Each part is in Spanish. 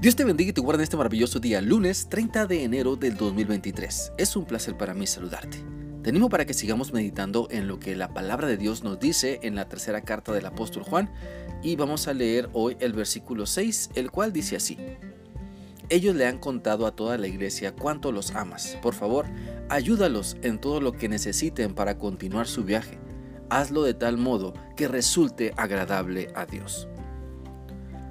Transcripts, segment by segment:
Dios te bendiga y te guarde en este maravilloso día, lunes 30 de enero del 2023. Es un placer para mí saludarte. Te animo para que sigamos meditando en lo que la palabra de Dios nos dice en la tercera carta del apóstol Juan y vamos a leer hoy el versículo 6, el cual dice así. Ellos le han contado a toda la iglesia cuánto los amas. Por favor, ayúdalos en todo lo que necesiten para continuar su viaje. Hazlo de tal modo que resulte agradable a Dios.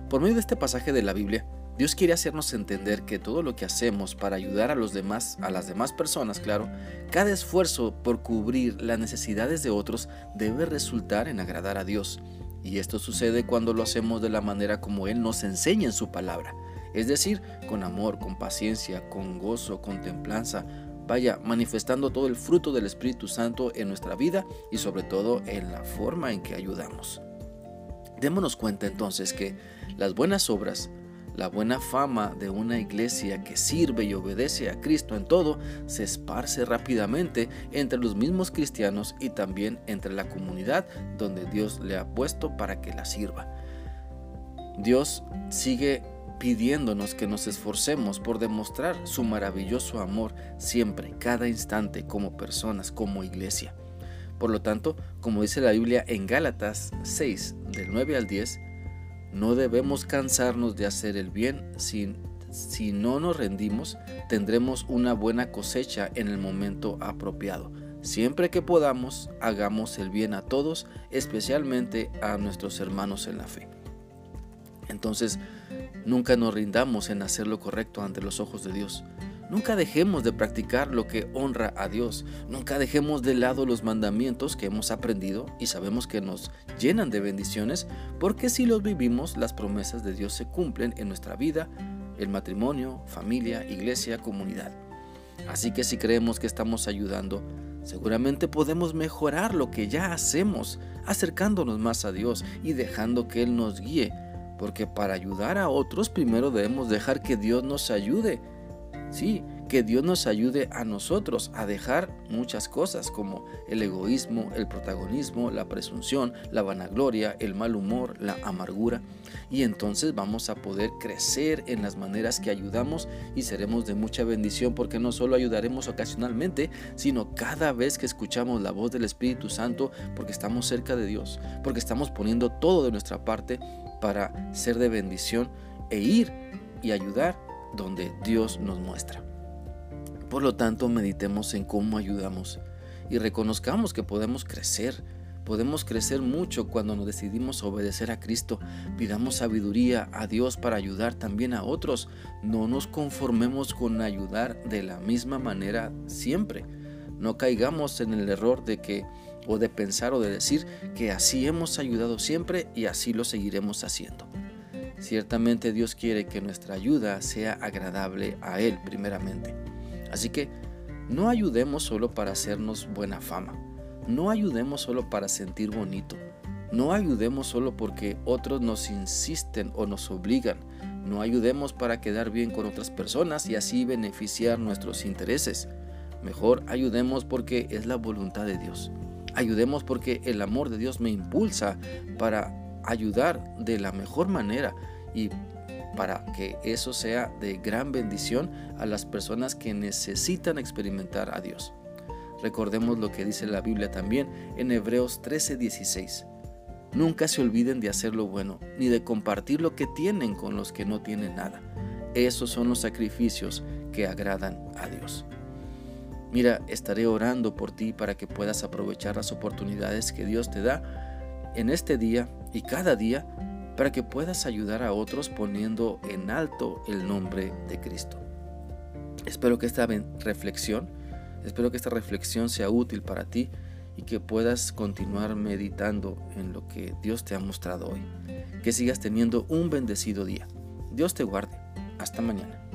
Por medio de este pasaje de la Biblia, Dios quiere hacernos entender que todo lo que hacemos para ayudar a los demás, a las demás personas, claro, cada esfuerzo por cubrir las necesidades de otros debe resultar en agradar a Dios. Y esto sucede cuando lo hacemos de la manera como Él nos enseña en su palabra, es decir, con amor, con paciencia, con gozo, con templanza, vaya, manifestando todo el fruto del Espíritu Santo en nuestra vida y sobre todo en la forma en que ayudamos. Démonos cuenta entonces que las buenas obras la buena fama de una iglesia que sirve y obedece a Cristo en todo se esparce rápidamente entre los mismos cristianos y también entre la comunidad donde Dios le ha puesto para que la sirva. Dios sigue pidiéndonos que nos esforcemos por demostrar su maravilloso amor siempre, cada instante, como personas, como iglesia. Por lo tanto, como dice la Biblia en Gálatas 6, del 9 al 10, no debemos cansarnos de hacer el bien. Si, si no nos rendimos, tendremos una buena cosecha en el momento apropiado. Siempre que podamos, hagamos el bien a todos, especialmente a nuestros hermanos en la fe. Entonces, nunca nos rindamos en hacer lo correcto ante los ojos de Dios. Nunca dejemos de practicar lo que honra a Dios. Nunca dejemos de lado los mandamientos que hemos aprendido y sabemos que nos llenan de bendiciones, porque si los vivimos, las promesas de Dios se cumplen en nuestra vida, el matrimonio, familia, iglesia, comunidad. Así que si creemos que estamos ayudando, seguramente podemos mejorar lo que ya hacemos, acercándonos más a Dios y dejando que Él nos guíe, porque para ayudar a otros primero debemos dejar que Dios nos ayude Sí, que Dios nos ayude a nosotros a dejar muchas cosas como el egoísmo, el protagonismo, la presunción, la vanagloria, el mal humor, la amargura. Y entonces vamos a poder crecer en las maneras que ayudamos y seremos de mucha bendición porque no solo ayudaremos ocasionalmente, sino cada vez que escuchamos la voz del Espíritu Santo porque estamos cerca de Dios, porque estamos poniendo todo de nuestra parte para ser de bendición e ir y ayudar donde Dios nos muestra. Por lo tanto, meditemos en cómo ayudamos y reconozcamos que podemos crecer. Podemos crecer mucho cuando nos decidimos obedecer a Cristo. Pidamos sabiduría a Dios para ayudar también a otros. No nos conformemos con ayudar de la misma manera siempre. No caigamos en el error de que o de pensar o de decir que así hemos ayudado siempre y así lo seguiremos haciendo. Ciertamente Dios quiere que nuestra ayuda sea agradable a Él primeramente. Así que no ayudemos solo para hacernos buena fama. No ayudemos solo para sentir bonito. No ayudemos solo porque otros nos insisten o nos obligan. No ayudemos para quedar bien con otras personas y así beneficiar nuestros intereses. Mejor ayudemos porque es la voluntad de Dios. Ayudemos porque el amor de Dios me impulsa para ayudar de la mejor manera y para que eso sea de gran bendición a las personas que necesitan experimentar a Dios. Recordemos lo que dice la Biblia también en Hebreos 13:16. Nunca se olviden de hacer lo bueno, ni de compartir lo que tienen con los que no tienen nada. Esos son los sacrificios que agradan a Dios. Mira, estaré orando por ti para que puedas aprovechar las oportunidades que Dios te da en este día y cada día para que puedas ayudar a otros poniendo en alto el nombre de Cristo. Espero que esta reflexión, espero que esta reflexión sea útil para ti y que puedas continuar meditando en lo que Dios te ha mostrado hoy. Que sigas teniendo un bendecido día. Dios te guarde. Hasta mañana.